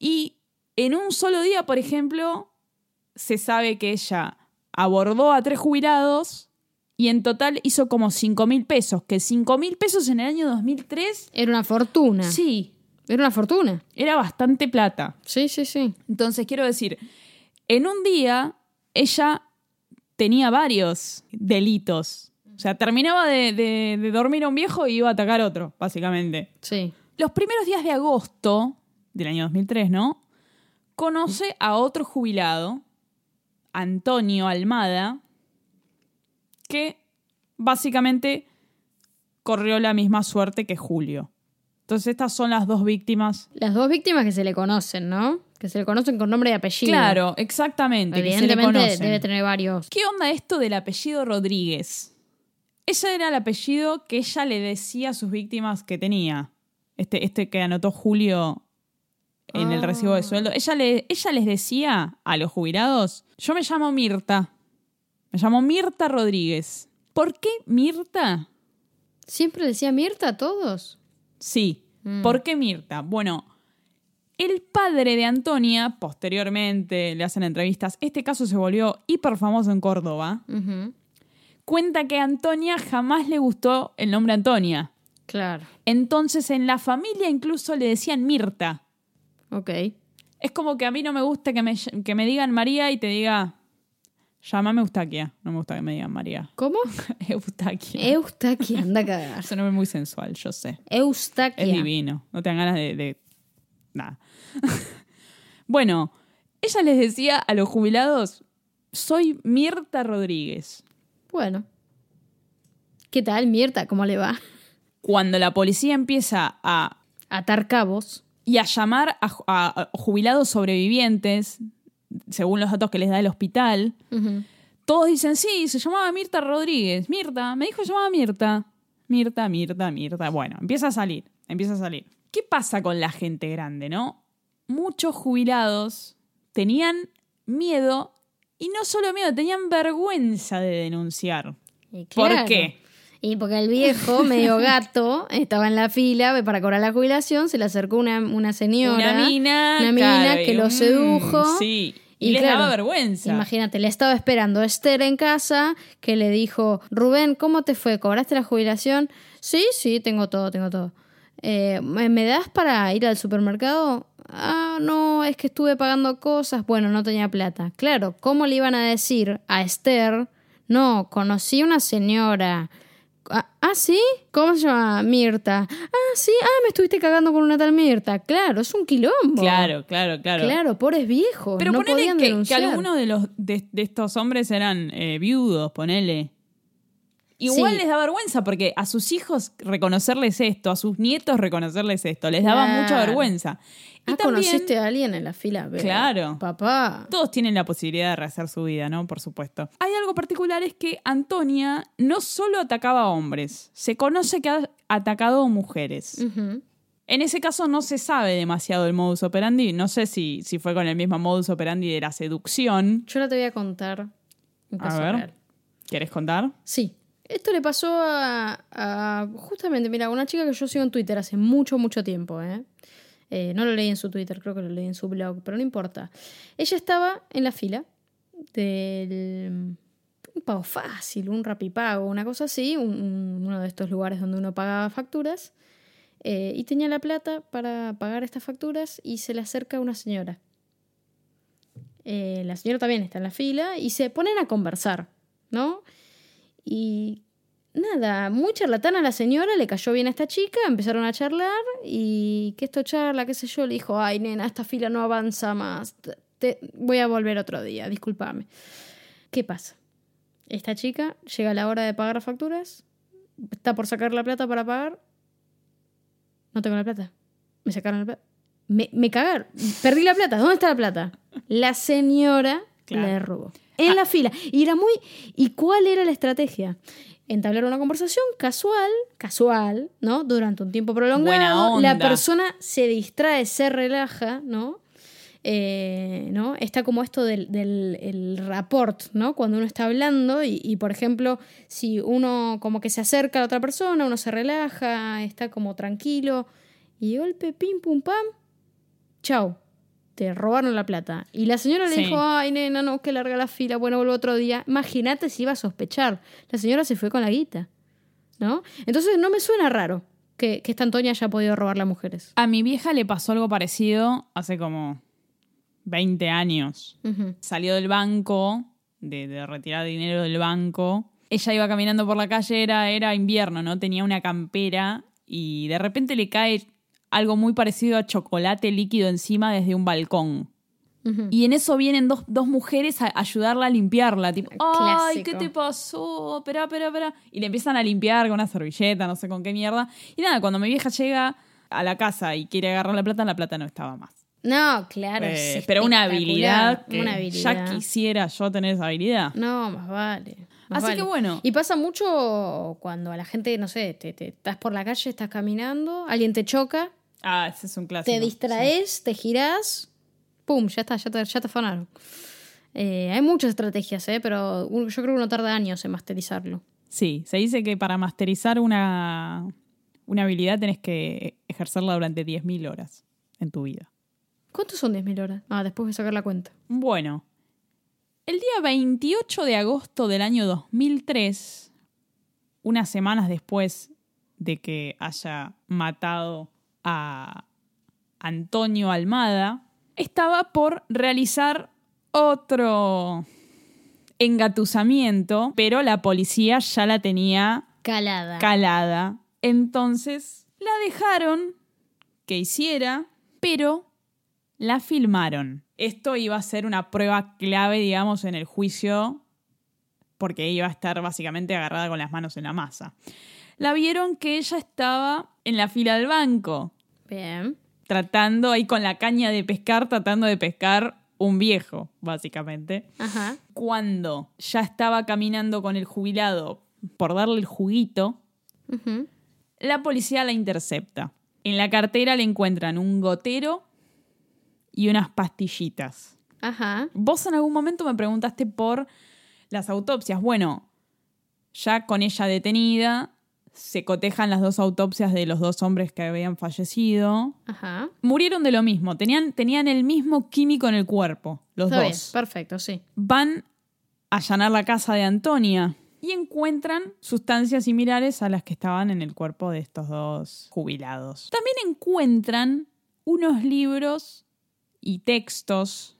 Y en un solo día, por ejemplo, se sabe que ella abordó a tres jubilados y en total hizo como 5 mil pesos. Que 5 mil pesos en el año 2003, Era una fortuna. sí, Era una fortuna. era bastante plata. Sí, sí, sí. Entonces, quiero decir, en un día ella tenía varios delitos. O sea, terminaba de, de- de dormir a un viejo y iba a atacar a otro, básicamente. Sí. Los primeros días de agosto del año 2003, ¿no? Conoce a otro jubilado, Antonio Almada, que básicamente corrió la misma suerte que Julio. Entonces estas son las dos víctimas. Las dos víctimas que se le conocen, ¿no? Que se le conocen con nombre y apellido. Claro, exactamente. que se le Evidentemente conocen. debe tener varios. ¿Qué onda esto del apellido Rodríguez? Ese era el apellido que ella le decía a sus víctimas que tenía. Este, este que anotó Julio en el Ah. recibo de sueldo. Ella, le, ella les decía a los jubilados, yo me llamo Mirta. Me llamo Mirta Rodríguez. ¿Por qué Mirta? ¿Siempre decía Mirta a todos? Sí. Mm. ¿Por qué Mirta? Bueno, el padre de Antonia, posteriormente le hacen entrevistas, este caso se volvió hiper famoso en Córdoba. Cuenta que a Antonia jamás le gustó el nombre Antonia. Claro. Entonces en la familia incluso le decían Mirta. Ok. Es como que a mí no me gusta que me, que me digan María y te diga, llámame Eustaquia. No me gusta que me digan María. ¿Cómo? Eustaquia. Eustaquia, anda a cagar. es un nombre muy sensual, yo sé. Eustaquia. Es divino. No te dan ganas de... de- Nada. bueno, ella les decía a los jubilados, soy Mirta Rodríguez. Bueno. ¿Qué tal, Mirta? ¿Cómo le va? Cuando la policía empieza a Atar cabos. Y a llamar a, ju- a- a jubilados sobrevivientes, según los datos que les da el hospital, todos dicen, sí, se llamaba Mirta Rodríguez. Mirta, me dijo que llamaba Mirta. Mirta, Mirta, Mirta. Bueno, empieza a salir, empieza a salir. ¿Qué pasa con la gente grande, no? Muchos jubilados tenían miedo, y no solo miedo, tenían vergüenza de denunciar. Y ¿Por qué? Y porque el viejo, medio gato, estaba en la fila para cobrar la jubilación, se le acercó una, una señora. Una mina, Una mina que lo un- sedujo. Sí, y, Y les claro, daba vergüenza. Imagínate, le estaba esperando Esther en casa, que le dijo, Rubén, ¿cómo te fue? ¿Cobraste la jubilación? Sí, sí, tengo todo, tengo todo. Eh, ¿me, das para ir al supermercado? Ah, no, es que estuve pagando cosas. Bueno, no tenía plata. Claro, ¿cómo le iban a decir a Esther? No, conocí una señora. Ah, ¿ah, sí? ¿Cómo se llama? Mirta. Ah, sí, ah, me estuviste cagando con una tal Mirta. Claro, es un quilombo. Claro, claro, claro. Claro, pobres viejos. Pero no ponele podían que, que algunos de, los, de, de estos hombres eran eh, viudos, ponele. Igual Sí. les da vergüenza porque a sus hijos reconocerles esto, a sus nietos reconocerles esto, les daba Claro. mucha vergüenza. Y Ah, también conociste a alguien en la fila. Ve, Claro. Papá. todos tienen la posibilidad de rehacer su vida, ¿no? Por supuesto. Hay algo particular, es que Antonia no solo atacaba a hombres, se conoce que ha atacado a mujeres. En ese caso no se sabe demasiado el modus operandi. No sé si, si fue con el mismo modus operandi de la seducción. Yo ahora te voy a contar un A ver. real. ¿Quieres contar? Sí. Esto le pasó a, justamente, mira, una chica que yo sigo en Twitter hace mucho, mucho tiempo, ¿eh? Eh, no lo leí en su Twitter, creo que lo leí en su blog, pero no importa. Ella estaba en la fila del un pago fácil, un rapipago, una cosa así, un- uno de estos lugares donde uno paga facturas, eh, y tenía la plata para pagar estas facturas y se le acerca una señora. Eh, la señora también está en la fila y se ponen a conversar, ¿no? Y nada, muy charlatana la señora, le cayó bien a esta chica, empezaron a charlar y que esto charla, qué sé yo, le dijo, ay nena, esta fila no avanza más, te, voy a volver otro día, discúlpame. ¿Qué pasa? Esta chica llega la hora de pagar las facturas, está por sacar la plata para pagar, no tengo la plata, me sacaron la plata. Me, me cagaron, perdí la plata, ¿dónde está la plata? La señora Claro. le robó. En la fila. Y era muy. ¿Y cuál era la estrategia? Entablar una conversación casual, casual, ¿no? Durante un tiempo prolongado. La persona se distrae, se relaja, ¿no? eh, ¿no? Está como esto del, del el rapport, ¿no? Cuando uno está hablando y, y, por ejemplo, si uno como que se acerca a otra persona, uno se relaja, está como tranquilo y de golpe, pim, pum, pam, chau, te robaron la plata. Y la señora le dijo, ay, nena, no, que larga la fila, bueno, vuelvo otro día. Imagínate si iba a sospechar. La señora se fue con la guita, ¿no? Entonces no me suena raro que, que esta Antonia haya podido robarle a mujeres. A mi vieja le pasó algo parecido hace como 20 años. Salió del banco, de, de retirar dinero del banco. Ella iba caminando por la calle, era, era invierno, ¿no? Tenía una campera y de repente le cae algo muy parecido a chocolate líquido encima desde un balcón. Y en eso vienen dos, dos mujeres a ayudarla a limpiarla. Tipo, ay, Clásico. ¿qué te pasó? Espera, espera, espera. Y le empiezan a limpiar con una servilleta, no sé con qué mierda. Y nada, cuando mi vieja llega a la casa y quiere agarrar la plata, la plata no estaba más. No, claro. Eh, es pero una habilidad que una habilidad. ya quisiera yo tener esa habilidad. No, más vale. más Así vale. que bueno. Y pasa mucho cuando a la gente, no sé, te, te- estás por la calle, estás caminando, alguien te choca, Ah, ese es un clásico. te distraes, te girás, pum, ya está, ya te, ya te afanaron. Eh, hay muchas estrategias, ¿eh? pero yo creo que uno tarda años en masterizarlo. Sí, se dice que para masterizar una, una habilidad tenés que ejercerla durante 10.000 horas en tu vida. ¿Cuántos son 10.000 horas? Ah, después voy a sacar la cuenta. Bueno, el día 28 de agosto del año 2003, unas semanas después de que haya matado a Antonio Almada, estaba por realizar otro engatusamiento, pero la policía ya la tenía Calada. calada. Entonces la dejaron que hiciera, pero la filmaron. Esto iba a ser una prueba clave, digamos, en el juicio, porque iba a estar básicamente agarrada con las manos en la masa. La vieron que ella estaba en la fila del banco, Bien. tratando ahí con la caña de pescar, tratando de pescar un viejo, básicamente Ajá. cuando ya estaba caminando con el jubilado por darle el juguito, la policía la intercepta. En la cartera le encuentran un gotero y unas pastillitas. Ajá. Vos en algún momento me preguntaste por las autopsias. Bueno, ya con ella detenida, se cotejan las dos autopsias de los dos hombres que habían fallecido. Ajá. Murieron de lo mismo, tenían, tenían el mismo químico en el cuerpo, los Está dos bien, perfecto, sí. van a allanar la casa de Antonia y encuentran sustancias similares a las que estaban en el cuerpo de estos dos jubilados. También encuentran unos libros y textos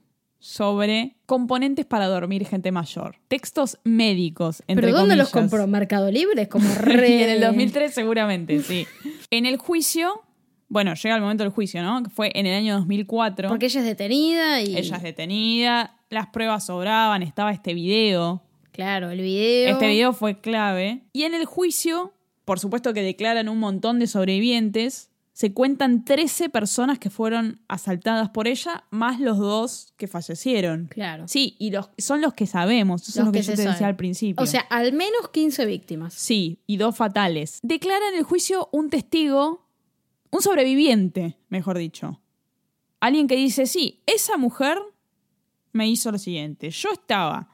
sobre componentes para dormir gente mayor. Textos médicos, entre ¿Pero dónde los compró? ¿Mercado Libre? Como re... en el 2003 seguramente, sí. En el juicio, bueno, llega el momento del juicio, ¿no? Que fue en el año 2004. Porque ella es detenida y... Ella es detenida, las pruebas sobraban, estaba este video. Claro, el video... Este video fue clave. Y en el juicio, por supuesto que declaran un montón de sobrevivientes, se cuentan 13 personas que fueron asaltadas por ella, más los dos que fallecieron. Claro. Sí, y los, son los que sabemos, eso Los es lo que, que yo te decía al principio. O sea, al menos 15 víctimas. Sí, y dos fatales. Declara en el juicio un testigo, un sobreviviente, mejor dicho. Alguien que dice, sí, esa mujer me hizo lo siguiente. Yo estaba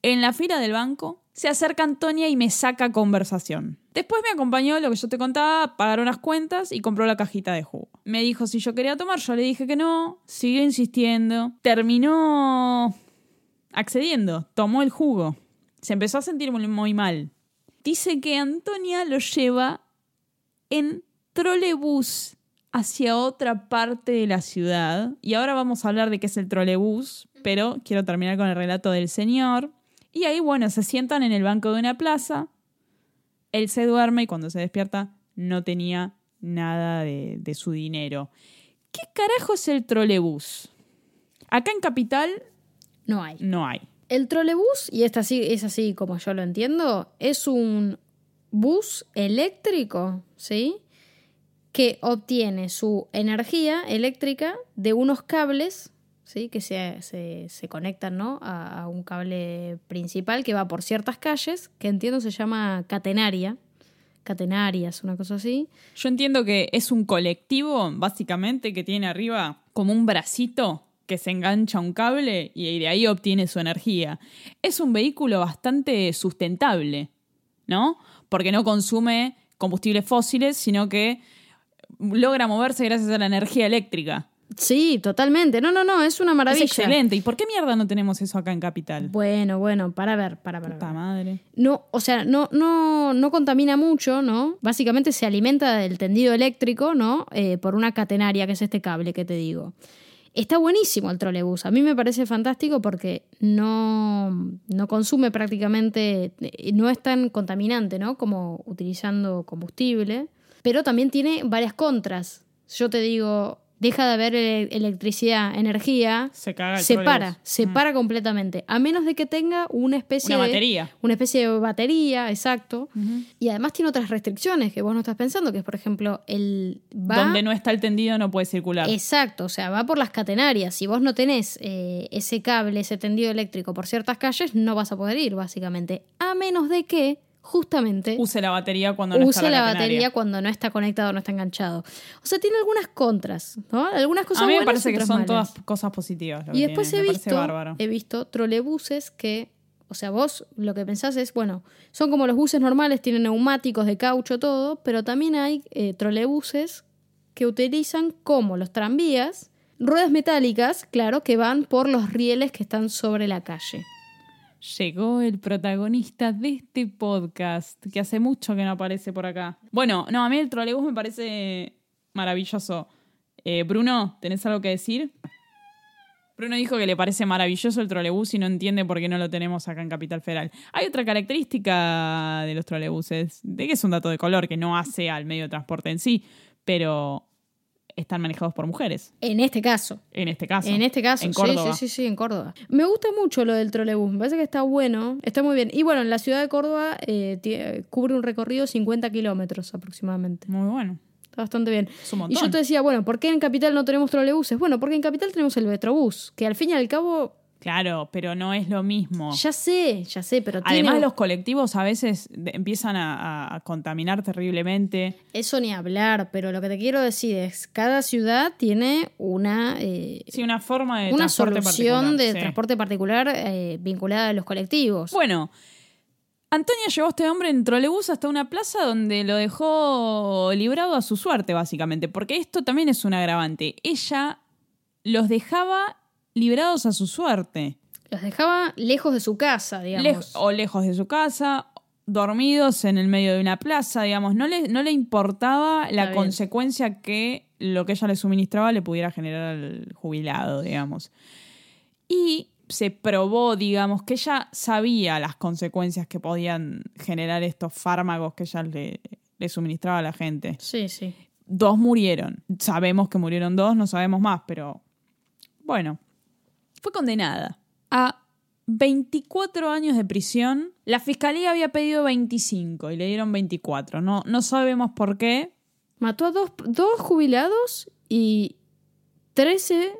en la fila del banco, se acerca Antonia y me saca conversación. Después me acompañó lo que yo te contaba, a pagar unas cuentas y compró la cajita de jugo. Me dijo si yo quería tomar, yo le dije que no, siguió insistiendo. Terminó accediendo, tomó el jugo. Se empezó a sentir muy, muy mal. Dice que Antonia lo lleva en trolebús hacia otra parte de la ciudad. Y ahora vamos a hablar de qué es el trolebús, pero quiero terminar con el relato del señor. Y ahí, bueno, se sientan en el banco de una plaza. Él se duerme y cuando se despierta no tenía nada de, de su dinero. ¿Qué carajo es el trolebús? Acá en Capital No hay. no hay. El trolebús, y esta sí, es así como yo lo entiendo, es un bus eléctrico, ¿sí? Que obtiene su energía eléctrica de unos cables, ¿sí? Que se, se- conectan, ¿no? A, a un cable principal que va por ciertas calles, que entiendo se llama catenaria. Catenarias, una cosa así. Yo entiendo que es un colectivo, básicamente, que tiene arriba como un bracito que se engancha a un cable y de ahí obtiene su energía. Es un vehículo bastante sustentable, ¿no? Porque no consume combustibles fósiles, sino que logra moverse gracias a la energía eléctrica. Sí, totalmente. No, no, no, es una maravilla. Es excelente. ¿Y por qué mierda no tenemos eso acá en Capital? Bueno, bueno, para ver, para, para. Puta ver. madre. No, o sea, no, no, no contamina mucho, ¿no? Básicamente se alimenta del tendido eléctrico, ¿no? Eh, por una catenaria, que es este cable que te digo. Está buenísimo el trolebús. A mí me parece fantástico porque no, no consume prácticamente, eh, no es tan contaminante, ¿no? Como utilizando combustible. Pero también tiene varias contras. Yo te digo, deja de haber ele- electricidad, energía, Se caga el se para, se Mm. para completamente. A menos de que tenga una especie Una de- batería. una especie de batería, exacto. Y además tiene otras restricciones que vos no estás pensando, que es, por ejemplo, el va... Donde no está el tendido no puede circular. Exacto, o sea, va por las catenarias. Si vos no tenés eh, ese cable, ese tendido eléctrico por ciertas calles, no vas a poder ir, básicamente. A menos de que, justamente, Use la batería cuando no use está la, la, batería cuando no está conectado, no está enganchado. O sea, tiene algunas contras, ¿no? Algunas cosas A mí me buenas parece que son malas. todas cosas positivas. lo Y que después tiene. he Me visto, he visto trolebuses que, o sea, vos lo que pensás es, bueno, son como los buses normales, tienen neumáticos de caucho, todo, pero también hay eh, trolebuses que utilizan como los tranvías, ruedas metálicas, claro, que van por los rieles que están sobre la calle. Llegó el protagonista de este podcast, que hace mucho que no aparece por acá. Bueno, no, a mí el trolebús me parece maravilloso. Eh, Bruno, ¿tenés algo que decir? Bruno dijo que le parece maravilloso el trolebús y no entiende por qué no lo tenemos acá en Capital Federal. Hay otra característica de los trolebuses, de que es un dato de color que no hace al medio de transporte en sí, pero están manejados por mujeres, En este caso. en este caso. En este caso, En sí, Córdoba. sí, sí, sí, en Córdoba. Me gusta mucho lo del trolebús, me parece que está bueno, está muy bien. Y bueno, en la ciudad de Córdoba eh, cubre un recorrido de 50 kilómetros aproximadamente. Muy bueno. Está bastante bien. Es un Y yo te decía, bueno, ¿por qué en Capital no tenemos trolebuses? Bueno, porque en Capital tenemos el Metrobús, que al fin y al cabo, Claro, pero no es lo mismo. ya sé, ya sé, pero Además, los colectivos a veces empiezan a, contaminar terriblemente. Eso ni hablar, pero lo que te quiero decir es, cada ciudad tiene una... eh, Sí, una forma de una transporte solución particular, de sí. transporte particular eh, vinculada a los colectivos. Bueno, Antonia llevó a este hombre en trolebús hasta una plaza donde lo dejó librado a su suerte, básicamente. Porque esto también es un agravante. Ella los dejaba librados a su suerte. Los dejaba lejos de su casa, digamos. Lej- o lejos de su casa, dormidos en el medio de una plaza, digamos. No le, no le importaba la consecuencia que lo que ella le suministraba le pudiera generar al jubilado, digamos. Y se probó, digamos, que ella sabía las consecuencias que podían generar estos fármacos que ella le, le suministraba a la gente. Sí, sí. Dos murieron. Sabemos que murieron dos, no sabemos más, pero bueno. Fue condenada a 24 años de prisión. La fiscalía había pedido 25 y le dieron 24. No, no sabemos por qué. Mató a dos, dos jubilados y 13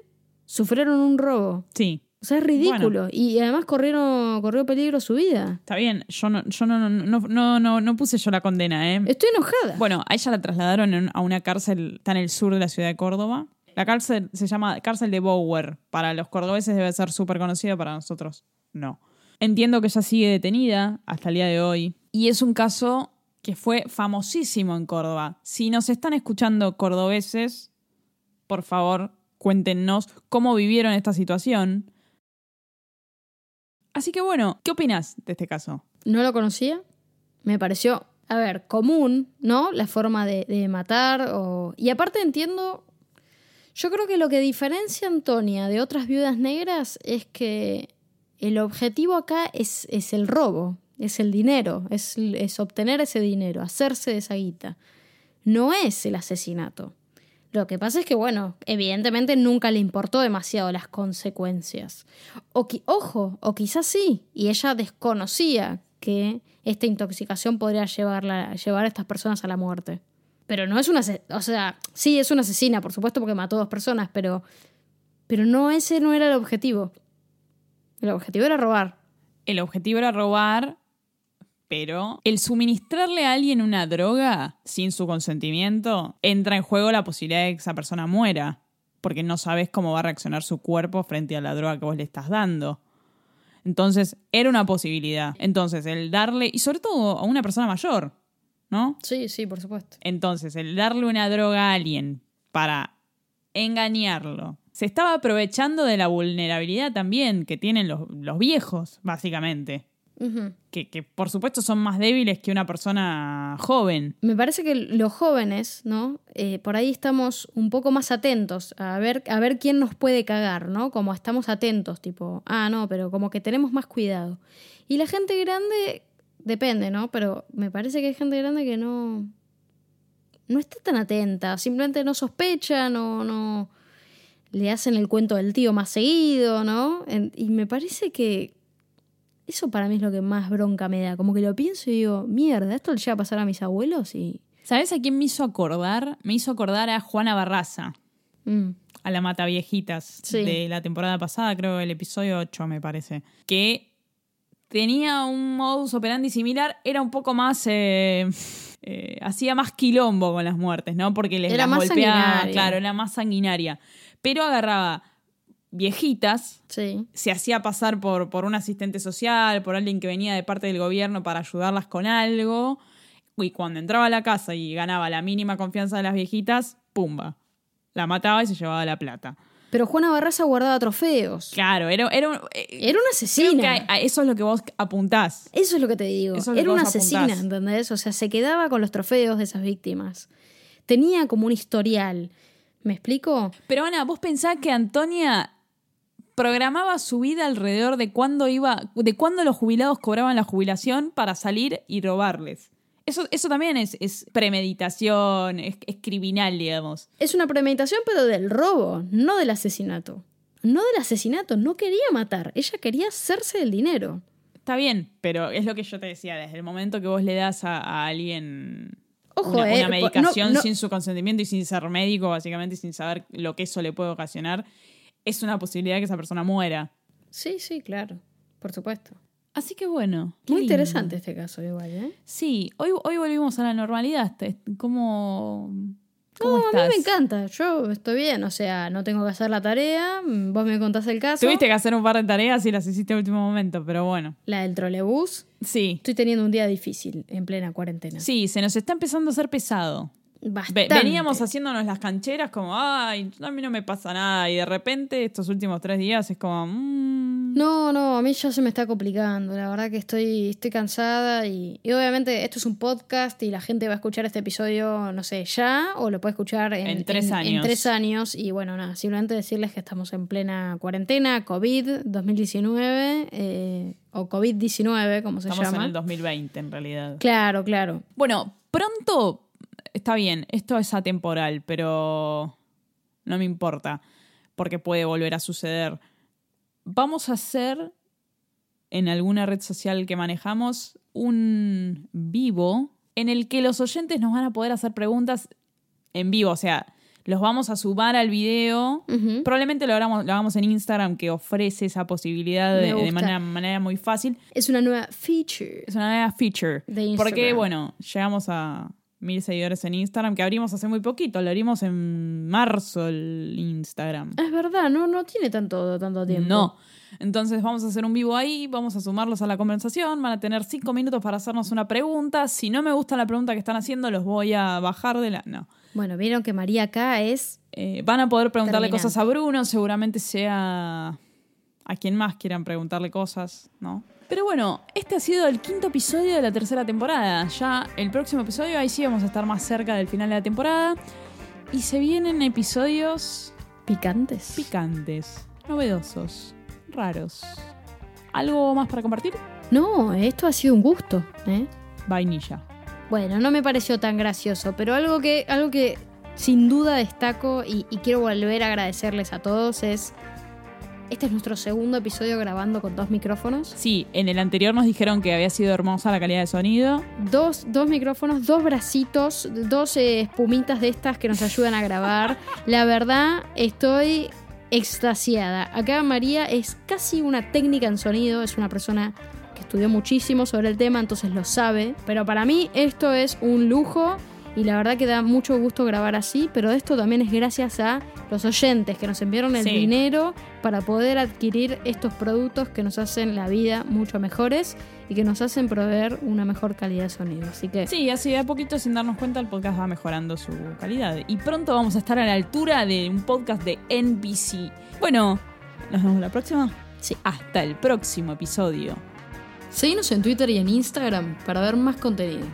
sufrieron un robo. Sí, O sea, es ridículo. Y además corrieron, corrió peligro su vida. está bien. Yo no, yo no, no, no, no, no, no puse yo la condena, ¿eh? Estoy enojada. Bueno, a ella la trasladaron en- a una cárcel, está en el sur de la ciudad de Córdoba. La cárcel se llama cárcel de Bower. Para los cordobeses debe ser súper conocida, para nosotros no. Entiendo que ella sigue detenida hasta el día de hoy. Y es un caso que fue famosísimo en Córdoba. Si nos están escuchando cordobeses, por favor, cuéntenos cómo vivieron esta situación. Así que bueno, ¿qué opinas de este caso? No lo conocía. Me pareció, a ver, común, ¿no? La forma de, de matar. O... Y aparte entiendo. Yo creo que lo que diferencia a Antonia de otras viudas negras es que el objetivo acá es, es el robo, es el dinero, es, es obtener ese dinero, hacerse de esa guita. No es el asesinato. Lo que pasa es que, bueno, evidentemente nunca le importó demasiado las consecuencias. O ojo, o quizás sí, y ella desconocía que esta intoxicación podría llevarla, llevar a estas personas a la muerte. Pero no es una... O sea, sí es una asesina, por supuesto, porque mató a dos personas, pero... Pero no ese no era el objetivo. El objetivo era robar. el objetivo era robar, pero el suministrarle a alguien una droga sin su consentimiento entra en juego la posibilidad de que esa persona muera. porque no sabes cómo va a reaccionar su cuerpo frente a la droga que vos le estás dando. Entonces, era una posibilidad. Entonces, el darle, y sobre todo a una persona mayor, ¿no? Sí, sí, por supuesto. Entonces, el darle una droga a alguien para engañarlo, se estaba aprovechando de la vulnerabilidad también que tienen los, los viejos, básicamente. Que, que, por supuesto son más débiles que una persona joven. Me parece que los jóvenes, ¿no? Eh, por ahí estamos un poco más atentos a ver, a ver quién nos puede cagar, ¿no? Como estamos atentos, tipo, ah, no, pero como que tenemos más cuidado. Y la gente grande, depende, ¿no? Pero me parece que hay gente grande que no. No está tan atenta, simplemente no sospecha, no, no. Le hacen el cuento del tío más seguido, ¿no? En- y me parece que eso para mí es lo que más bronca me da. Como que lo pienso y digo, mierda, esto le llega a pasar a mis abuelos y. ¿Sabes a quién me hizo acordar? Me hizo acordar a Juana Barraza, Mm, a la Mata Viejitas Sí. de la temporada pasada, creo el episodio 8 me parece. Que tenía un modus operandi similar, era un poco más. eh, eh, hacía más quilombo con las muertes, ¿no? Porque les Era las más golpeaba. sanguinaria. Claro, era más sanguinaria. Pero agarraba viejitas sí. se hacía pasar por, por un asistente social, por alguien que venía de parte del gobierno para ayudarlas con algo. Y cuando entraba a la casa y ganaba la mínima confianza de las viejitas, pumba. La mataba y se llevaba la plata. Pero Juana Barraza guardaba trofeos. Claro, era, era, un- eh, Era una asesina. que a- a eso es lo que vos apuntás. Eso es lo que te digo. Es Era una asesina, apuntás. ¿entendés? O sea, se quedaba con los trofeos de esas víctimas. Tenía como un historial. ¿Me explico? Pero Ana, vos pensás que Antonia programaba su vida alrededor de cuándo iba, de cuándo los jubilados cobraban la jubilación para salir y robarles. Eso, eso también es, es premeditación, es, es criminal, digamos. Es una premeditación, pero del robo, no del asesinato. No del asesinato, no quería matar. Ella quería hacerse el dinero. Está bien, pero es lo que yo te decía, desde el momento que vos le das a, a alguien Ojo, una, eh, una medicación no- no- sin su consentimiento y sin ser médico, básicamente, y sin saber lo que eso le puede ocasionar, es una posibilidad que esa persona muera. Sí, sí, claro. Por supuesto. Así que bueno. Muy lindo. interesante este caso, igual, ¿eh? Sí, hoy, hoy volvimos a la normalidad. ¿Cómo, cómo No, estás? a mí me encanta. Yo estoy bien. O sea, no tengo que hacer la tarea. mm, Vos me contás el caso. Tuviste que hacer un par de tareas y las hiciste último momento, pero bueno. La del trolebús. Sí, Estoy teniendo un día difícil en plena cuarentena. sí, se nos está empezando a hacer pesado. Bastante. veníamos haciéndonos las cancheras como, ay, a mí no me pasa nada. Y de repente, estos últimos tres días es como, mm, No, no, a mí ya se me está complicando. La verdad que estoy, estoy cansada y, y obviamente esto es un podcast y la gente va a escuchar este episodio, no sé, ya o lo puede escuchar en, En tres en años. tres años. Y bueno, nada, simplemente decirles que estamos en plena cuarentena, COVID 2019 eh, o COVID-19, como se estamos en llama. el 2020 en realidad. Claro, claro. Bueno, pronto está bien, esto es atemporal, pero no me importa, porque puede volver a suceder. Vamos a hacer en alguna red social que manejamos un vivo en el que los oyentes nos van a poder hacer preguntas en vivo, o sea, los vamos a sumar al video. Probablemente lo hagamos, lo hagamos en Instagram, que ofrece esa posibilidad de, manera, manera muy fácil. Es una nueva feature. Es una nueva feature. De Instagram. Porque, bueno, llegamos a mil seguidores en Instagram, que abrimos hace muy poquito. Lo abrimos en marzo el Instagram. Es verdad, no, no tiene tanto, tanto tiempo. No. Entonces vamos a hacer un vivo ahí, vamos a sumarlos a la conversación, van a tener cinco minutos para hacernos una pregunta. Si no me gusta la pregunta que están haciendo, los voy a bajar de la... No. Bueno, vieron que María acá es Eh, van a poder preguntarle cosas a Bruno, seguramente sea a quien más quieran preguntarle cosas, ¿no? Pero bueno, este ha sido el quinto episodio de la tercera temporada. Ya el próximo episodio, ahí sí vamos a estar más cerca del final de la temporada. Y se vienen episodios picantes. picantes, novedosos, raros. ¿Algo más para compartir? No, esto ha sido un gusto, ¿eh? Vainilla. Bueno, no me pareció tan gracioso, pero algo que, algo que sin duda destaco y, y quiero volver a agradecerles a todos es. Este es nuestro segundo episodio grabando con dos micrófonos. Sí, en el anterior nos dijeron que había sido hermosa la calidad de sonido. Dos, dos micrófonos, dos bracitos, dos eh, espumitas de estas que nos ayudan a grabar. La verdad, estoy extasiada. Acá María es casi una técnica en sonido, es una persona que estudió muchísimo sobre el tema, entonces lo sabe. Pero para mí esto es un lujo y la verdad que da mucho gusto grabar así, pero esto también es gracias a los oyentes que nos enviaron el Sí. dinero para poder adquirir estos productos que nos hacen la vida mucho mejores y que nos hacen proveer una mejor calidad de sonido. Así que Sí, así de a poquito, sin darnos cuenta, el podcast va mejorando su calidad. Y pronto vamos a estar a la altura de un podcast de NBC. Bueno, nos vemos la próxima. Sí. Hasta el próximo episodio. seguinos en Twitter y en Instagram para ver más contenido.